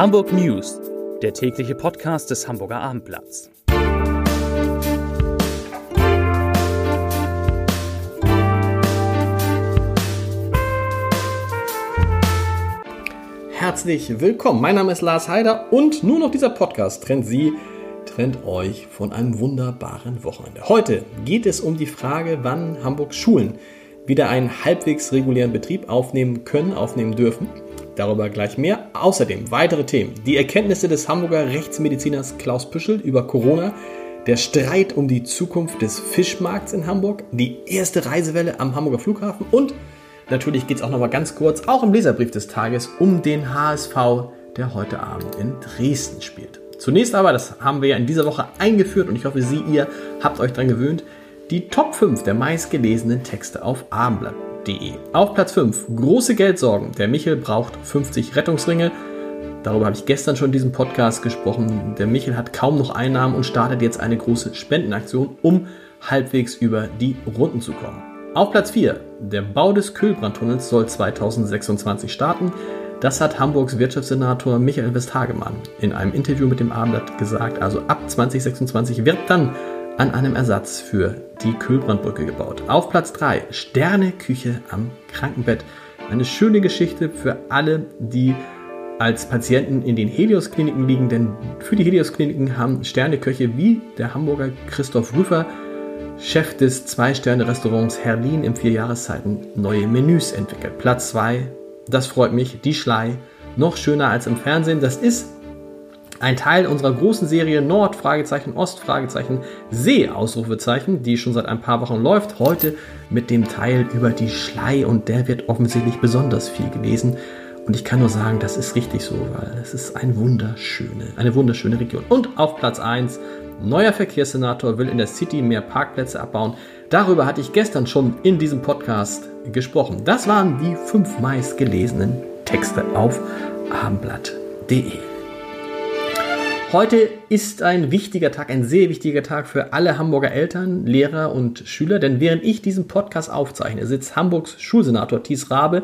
Hamburg News, der tägliche Podcast des Hamburger Abendblatts. Herzlich willkommen. Mein Name ist Lars Heider und nur noch dieser Podcast trennt Sie, trennt euch von einem wunderbaren Wochenende. Heute geht es um die Frage, wann Hamburgs Schulen wieder einen halbwegs regulären Betrieb aufnehmen können, aufnehmen dürfen. Darüber gleich mehr. Außerdem weitere Themen. Die Erkenntnisse des Hamburger Rechtsmediziners Klaus Püschel über Corona, der Streit um die Zukunft des Fischmarkts in Hamburg, die erste Reisewelle am Hamburger Flughafen und natürlich geht es auch noch mal ganz kurz, auch im Leserbrief des Tages, um den HSV, der heute Abend in Dresden spielt. Zunächst aber, das haben wir ja in dieser Woche eingeführt und ich hoffe, Sie, ihr habt euch daran gewöhnt, die Top 5 der meistgelesenen Texte auf Abendblatt De. Auf Platz 5 große Geldsorgen. Der Michel braucht 50 Rettungsringe. Darüber habe ich gestern schon in diesem Podcast gesprochen. Der Michel hat kaum noch Einnahmen und startet jetzt eine große Spendenaktion, um halbwegs über die Runden zu kommen. Auf Platz 4 der Bau des Kühlbrandtunnels soll 2026 starten. Das hat Hamburgs Wirtschaftssenator Michael Westhagemann in einem Interview mit dem Abendblatt gesagt. Also ab 2026 wird dann an einem Ersatz für die Kühlbrandbrücke gebaut. Auf Platz 3 Sterneküche am Krankenbett. Eine schöne Geschichte für alle, die als Patienten in den Helios-Kliniken liegen, denn für die Helios-Kliniken haben Sterneköche wie der Hamburger Christoph Rüfer, Chef des Zwei-Sterne-Restaurants Herlin im vier Jahreszeiten, neue Menüs entwickelt. Platz 2, das freut mich, die Schlei, noch schöner als im Fernsehen. Das ist ein Teil unserer großen Serie Nord, Fragezeichen, Ost, Fragezeichen, See, Ausrufezeichen, die schon seit ein paar Wochen läuft. Heute mit dem Teil über die Schlei und der wird offensichtlich besonders viel gelesen. Und ich kann nur sagen, das ist richtig so, weil es ist ein wunderschöne, eine wunderschöne Region. Und auf Platz 1, neuer Verkehrssenator will in der City mehr Parkplätze abbauen. Darüber hatte ich gestern schon in diesem Podcast gesprochen. Das waren die fünf meistgelesenen Texte auf abendblatt.de. Heute ist ein wichtiger Tag, ein sehr wichtiger Tag für alle Hamburger Eltern, Lehrer und Schüler, denn während ich diesen Podcast aufzeichne, sitzt Hamburgs Schulsenator Thies Rabe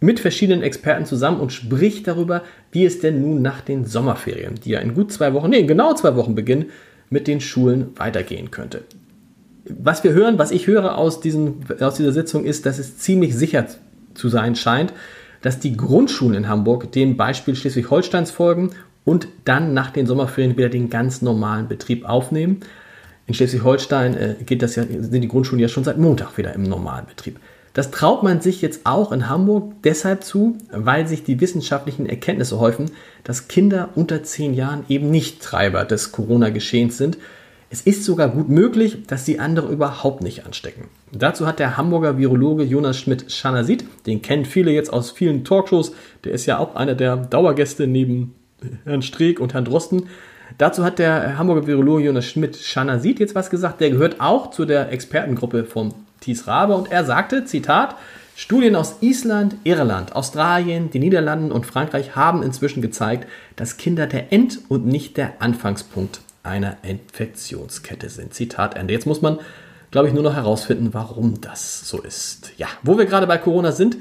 mit verschiedenen Experten zusammen und spricht darüber, wie es denn nun nach den Sommerferien, die ja in gut zwei Wochen, nee, genau zwei Wochen beginnen, mit den Schulen weitergehen könnte. Was wir hören, was ich höre aus, diesen, aus dieser Sitzung ist, dass es ziemlich sicher zu sein scheint, dass die Grundschulen in Hamburg dem Beispiel Schleswig-Holsteins folgen und dann nach den Sommerferien wieder den ganz normalen Betrieb aufnehmen. In Schleswig-Holstein äh, ja, sind die Grundschulen ja schon seit Montag wieder im normalen Betrieb. Das traut man sich jetzt auch in Hamburg deshalb zu, weil sich die wissenschaftlichen Erkenntnisse häufen, dass Kinder unter zehn Jahren eben nicht Treiber des Corona-Geschehens sind. Es ist sogar gut möglich, dass sie andere überhaupt nicht anstecken. Dazu hat der Hamburger Virologe Jonas Schmidt-Schanasit, den kennen viele jetzt aus vielen Talkshows, der ist ja auch einer der Dauergäste neben Herrn Streeck und Herrn Drosten. Dazu hat der Hamburger Virologe Jonas Schmidt Schanasit jetzt was gesagt. Der gehört auch zu der Expertengruppe von Thies Rabe und er sagte, Zitat, Studien aus Island, Irland, Australien, den Niederlanden und Frankreich haben inzwischen gezeigt, dass Kinder der End- und nicht der Anfangspunkt einer Infektionskette sind. Zitat Ende. Jetzt muss man, glaube ich, nur noch herausfinden, warum das so ist. Ja, wo wir gerade bei Corona sind,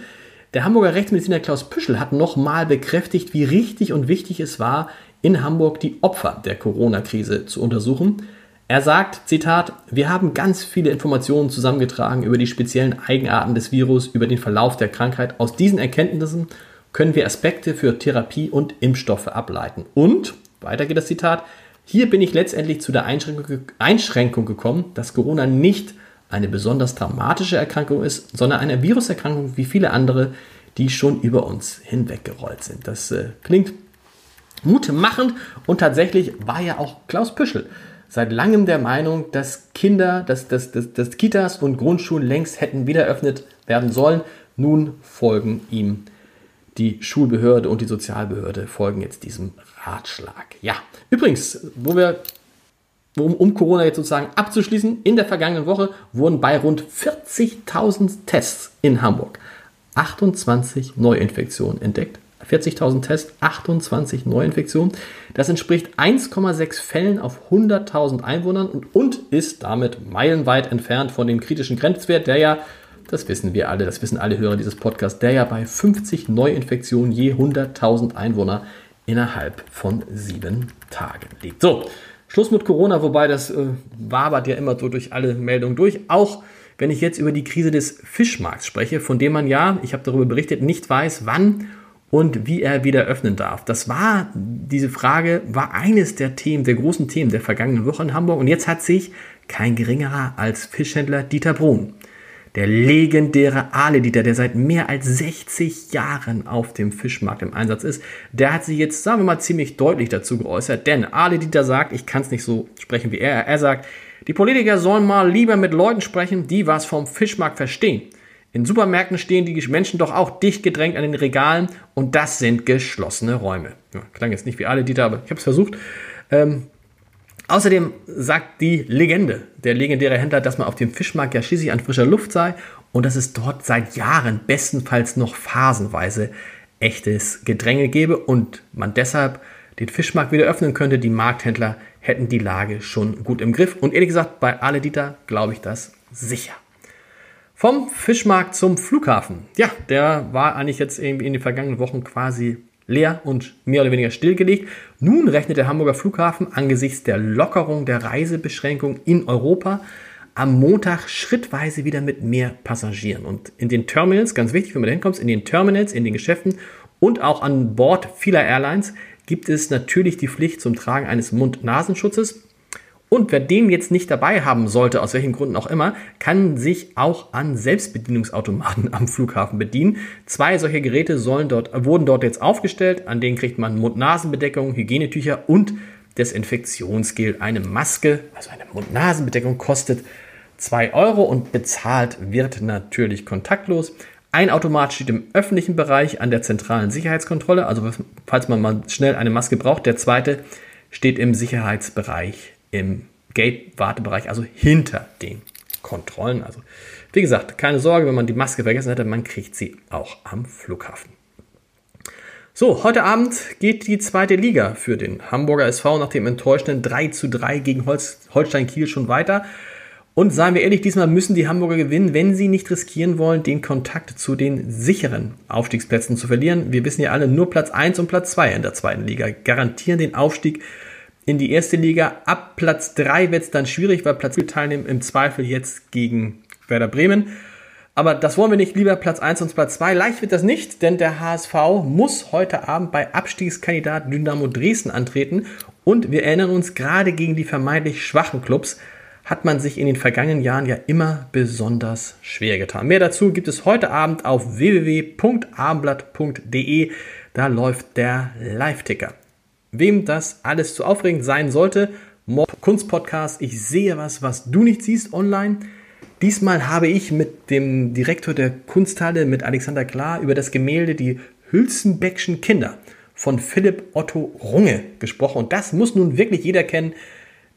der Hamburger Rechtsmediziner Klaus Püschel hat nochmal bekräftigt, wie richtig und wichtig es war, in Hamburg die Opfer der Corona-Krise zu untersuchen. Er sagt, Zitat, wir haben ganz viele Informationen zusammengetragen über die speziellen Eigenarten des Virus, über den Verlauf der Krankheit. Aus diesen Erkenntnissen können wir Aspekte für Therapie und Impfstoffe ableiten. Und, weiter geht das Zitat, hier bin ich letztendlich zu der Einschränkung, gekommen, dass Corona nicht eine besonders dramatische Erkrankung ist, sondern eine Viruserkrankung wie viele andere, die schon über uns hinweggerollt sind. Das äh, klingt mutmachend und tatsächlich war ja auch Klaus Püschel seit langem der Meinung, dass Kinder, dass, dass, dass, dass Kitas und Grundschulen längst hätten wieder eröffnet werden sollen. Nun folgen ihm die Schulbehörde und die Sozialbehörde folgen jetzt diesem Ratschlag. Ja, übrigens, wo wir um, um Corona jetzt sozusagen abzuschließen, in der vergangenen Woche wurden bei rund 40.000 Tests in Hamburg 28 Neuinfektionen entdeckt. 40.000 Tests, 28 Neuinfektionen. Das entspricht 1,6 Fällen auf 100.000 Einwohnern und, und ist damit meilenweit entfernt von dem kritischen Grenzwert, der ja, das wissen wir alle, das wissen alle Hörer dieses Podcasts, der ja bei 50 Neuinfektionen je 100.000 Einwohner innerhalb von sieben Tagen liegt. So, Schluss mit Corona, wobei das äh, wabert ja immer so durch alle Meldungen durch. Auch wenn ich jetzt über die Krise des Fischmarkts spreche, von dem man ja, ich habe darüber berichtet, nicht weiß, wann und wie er wieder öffnen darf. Das war, diese Frage war eines der Themen, der großen Themen der vergangenen Woche in Hamburg. Und jetzt hat sich kein geringerer als Fischhändler Dieter Brun der legendäre Aale-Dieter, der seit mehr als 60 Jahren auf dem Fischmarkt im Einsatz ist, der hat sich jetzt, sagen wir mal, ziemlich deutlich dazu geäußert. Denn Aale-Dieter sagt, ich kann es nicht so sprechen wie er, er sagt, die Politiker sollen mal lieber mit Leuten sprechen, die was vom Fischmarkt verstehen. In Supermärkten stehen die Menschen doch auch dicht gedrängt an den Regalen und das sind geschlossene Räume. Ja, klang jetzt nicht wie alle Dieter, aber ich habe es versucht. Ähm, Außerdem sagt die Legende, der legendäre Händler, dass man auf dem Fischmarkt ja schließlich an frischer Luft sei und dass es dort seit Jahren bestenfalls noch phasenweise echtes Gedränge gebe und man deshalb den Fischmarkt wieder öffnen könnte. Die Markthändler hätten die Lage schon gut im Griff. Und ehrlich gesagt, bei Ale Dieter glaube ich das sicher. Vom Fischmarkt zum Flughafen. Ja, der war eigentlich jetzt irgendwie in den vergangenen Wochen quasi leer und mehr oder weniger stillgelegt. Nun rechnet der Hamburger Flughafen angesichts der Lockerung der Reisebeschränkungen in Europa am Montag schrittweise wieder mit mehr Passagieren. Und in den Terminals, ganz wichtig, wenn man da hinkommt, in den Terminals, in den Geschäften und auch an Bord vieler Airlines gibt es natürlich die Pflicht zum Tragen eines Mund-Nasenschutzes. Und wer den jetzt nicht dabei haben sollte, aus welchen Gründen auch immer, kann sich auch an Selbstbedienungsautomaten am Flughafen bedienen. Zwei solcher Geräte sollen dort, wurden dort jetzt aufgestellt. An denen kriegt man Mund-Nasen-Bedeckung, Hygienetücher und Desinfektionsgel. Eine Maske, also eine Mund-Nasen-Bedeckung, kostet 2 Euro und bezahlt wird natürlich kontaktlos. Ein Automat steht im öffentlichen Bereich an der zentralen Sicherheitskontrolle, also falls man mal schnell eine Maske braucht. Der zweite steht im Sicherheitsbereich im Gate-Wartebereich, also hinter den Kontrollen. Also, wie gesagt, keine Sorge, wenn man die Maske vergessen hätte, man kriegt sie auch am Flughafen. So, heute Abend geht die zweite Liga für den Hamburger SV nach dem enttäuschenden 3 zu 3 gegen Holstein Kiel schon weiter. Und seien wir ehrlich, diesmal müssen die Hamburger gewinnen, wenn sie nicht riskieren wollen, den Kontakt zu den sicheren Aufstiegsplätzen zu verlieren. Wir wissen ja alle, nur Platz 1 und Platz 2 in der zweiten Liga garantieren den Aufstieg in die erste Liga. Ab Platz 3 wird es dann schwierig, weil Platz 4 teilnehmen im Zweifel jetzt gegen Werder Bremen. Aber das wollen wir nicht, lieber Platz 1 und Platz 2. Leicht wird das nicht, denn der HSV muss heute Abend bei Abstiegskandidat Dynamo Dresden antreten. Und wir erinnern uns, gerade gegen die vermeintlich schwachen Clubs hat man sich in den vergangenen Jahren ja immer besonders schwer getan. Mehr dazu gibt es heute Abend auf www.abendblatt.de. Da läuft der Live-Ticker. Wem das alles zu aufregend sein sollte, Kunstpodcast, ich sehe was, was du nicht siehst online. Diesmal habe ich mit dem Direktor der Kunsthalle, mit Alexander Klar, über das Gemälde Die Hülsenbeckschen Kinder von Philipp Otto Runge gesprochen. Und das muss nun wirklich jeder kennen,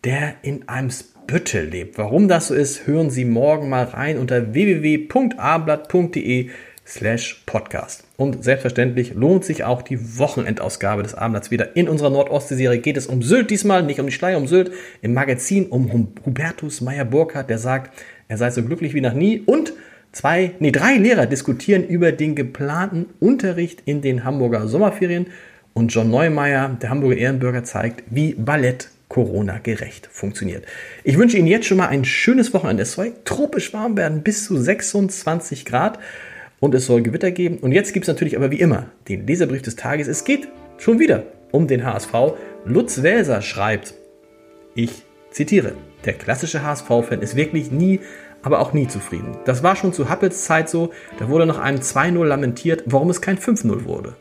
der in Eimsbüttel lebt. Warum das so ist, hören Sie morgen mal rein unter www.ablatt.de slash podcast. Und selbstverständlich lohnt sich auch die Wochenendausgabe des Abendblatts wieder. In unserer Nordostsee-Serie geht es um Sylt diesmal, nicht um die Schleier, um Sylt. Im Magazin um Hubertus Meyer-Burkhardt, der sagt, er sei so glücklich wie noch nie. Und zwei, nee, drei Lehrer diskutieren über den geplanten Unterricht in den Hamburger Sommerferien. Und John Neumeier, der Hamburger Ehrenbürger, zeigt, wie Ballett Corona-gerecht funktioniert. Ich wünsche Ihnen jetzt schon mal ein schönes Wochenende. Es soll tropisch warm werden, bis zu 26 Grad und es soll Gewitter geben. Und jetzt gibt es natürlich aber wie immer den Leserbrief des Tages. Es geht schon wieder um den HSV. Lutz Welser schreibt, ich zitiere, der klassische HSV-Fan ist wirklich nie, aber auch nie zufrieden. Das war schon zu Happels Zeit so, da wurde nach einem 2-0 lamentiert, warum es kein 5-0 wurde.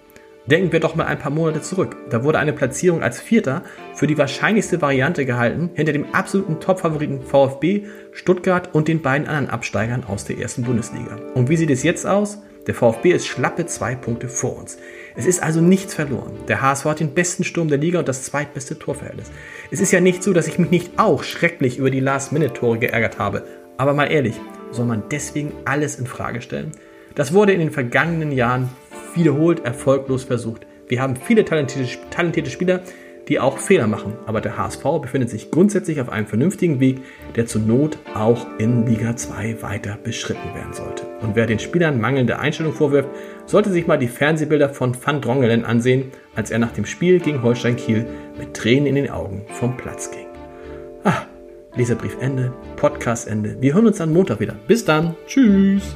Denken wir doch mal ein paar Monate zurück. Da wurde eine Platzierung als Vierter für die wahrscheinlichste Variante gehalten, hinter dem absoluten Topfavoriten VfB, Stuttgart und den beiden anderen Absteigern aus der ersten Bundesliga. Und wie sieht es jetzt aus? Der VfB ist schlappe zwei Punkte vor uns. Es ist also nichts verloren. Der HSV hat den besten Sturm der Liga und das zweitbeste Torverhältnis. Es ist ja nicht so, dass ich mich nicht auch schrecklich über die Last-Minute-Tore geärgert habe. Aber mal ehrlich, soll man deswegen alles in Frage stellen? Das wurde in den vergangenen Jahren wiederholt erfolglos versucht. Wir haben viele talentierte, talentierte Spieler, die auch Fehler machen. Aber der HSV befindet sich grundsätzlich auf einem vernünftigen Weg, der zur Not auch in Liga 2 weiter beschritten werden sollte. Und wer den Spielern mangelnde Einstellung vorwirft, sollte sich mal die Fernsehbilder von Van Drongelen ansehen, als er nach dem Spiel gegen Holstein Kiel mit Tränen in den Augen vom Platz ging. Ah, Leserbrief Ende, Podcast Ende. Wir hören uns am Montag wieder. Bis dann. Tschüss.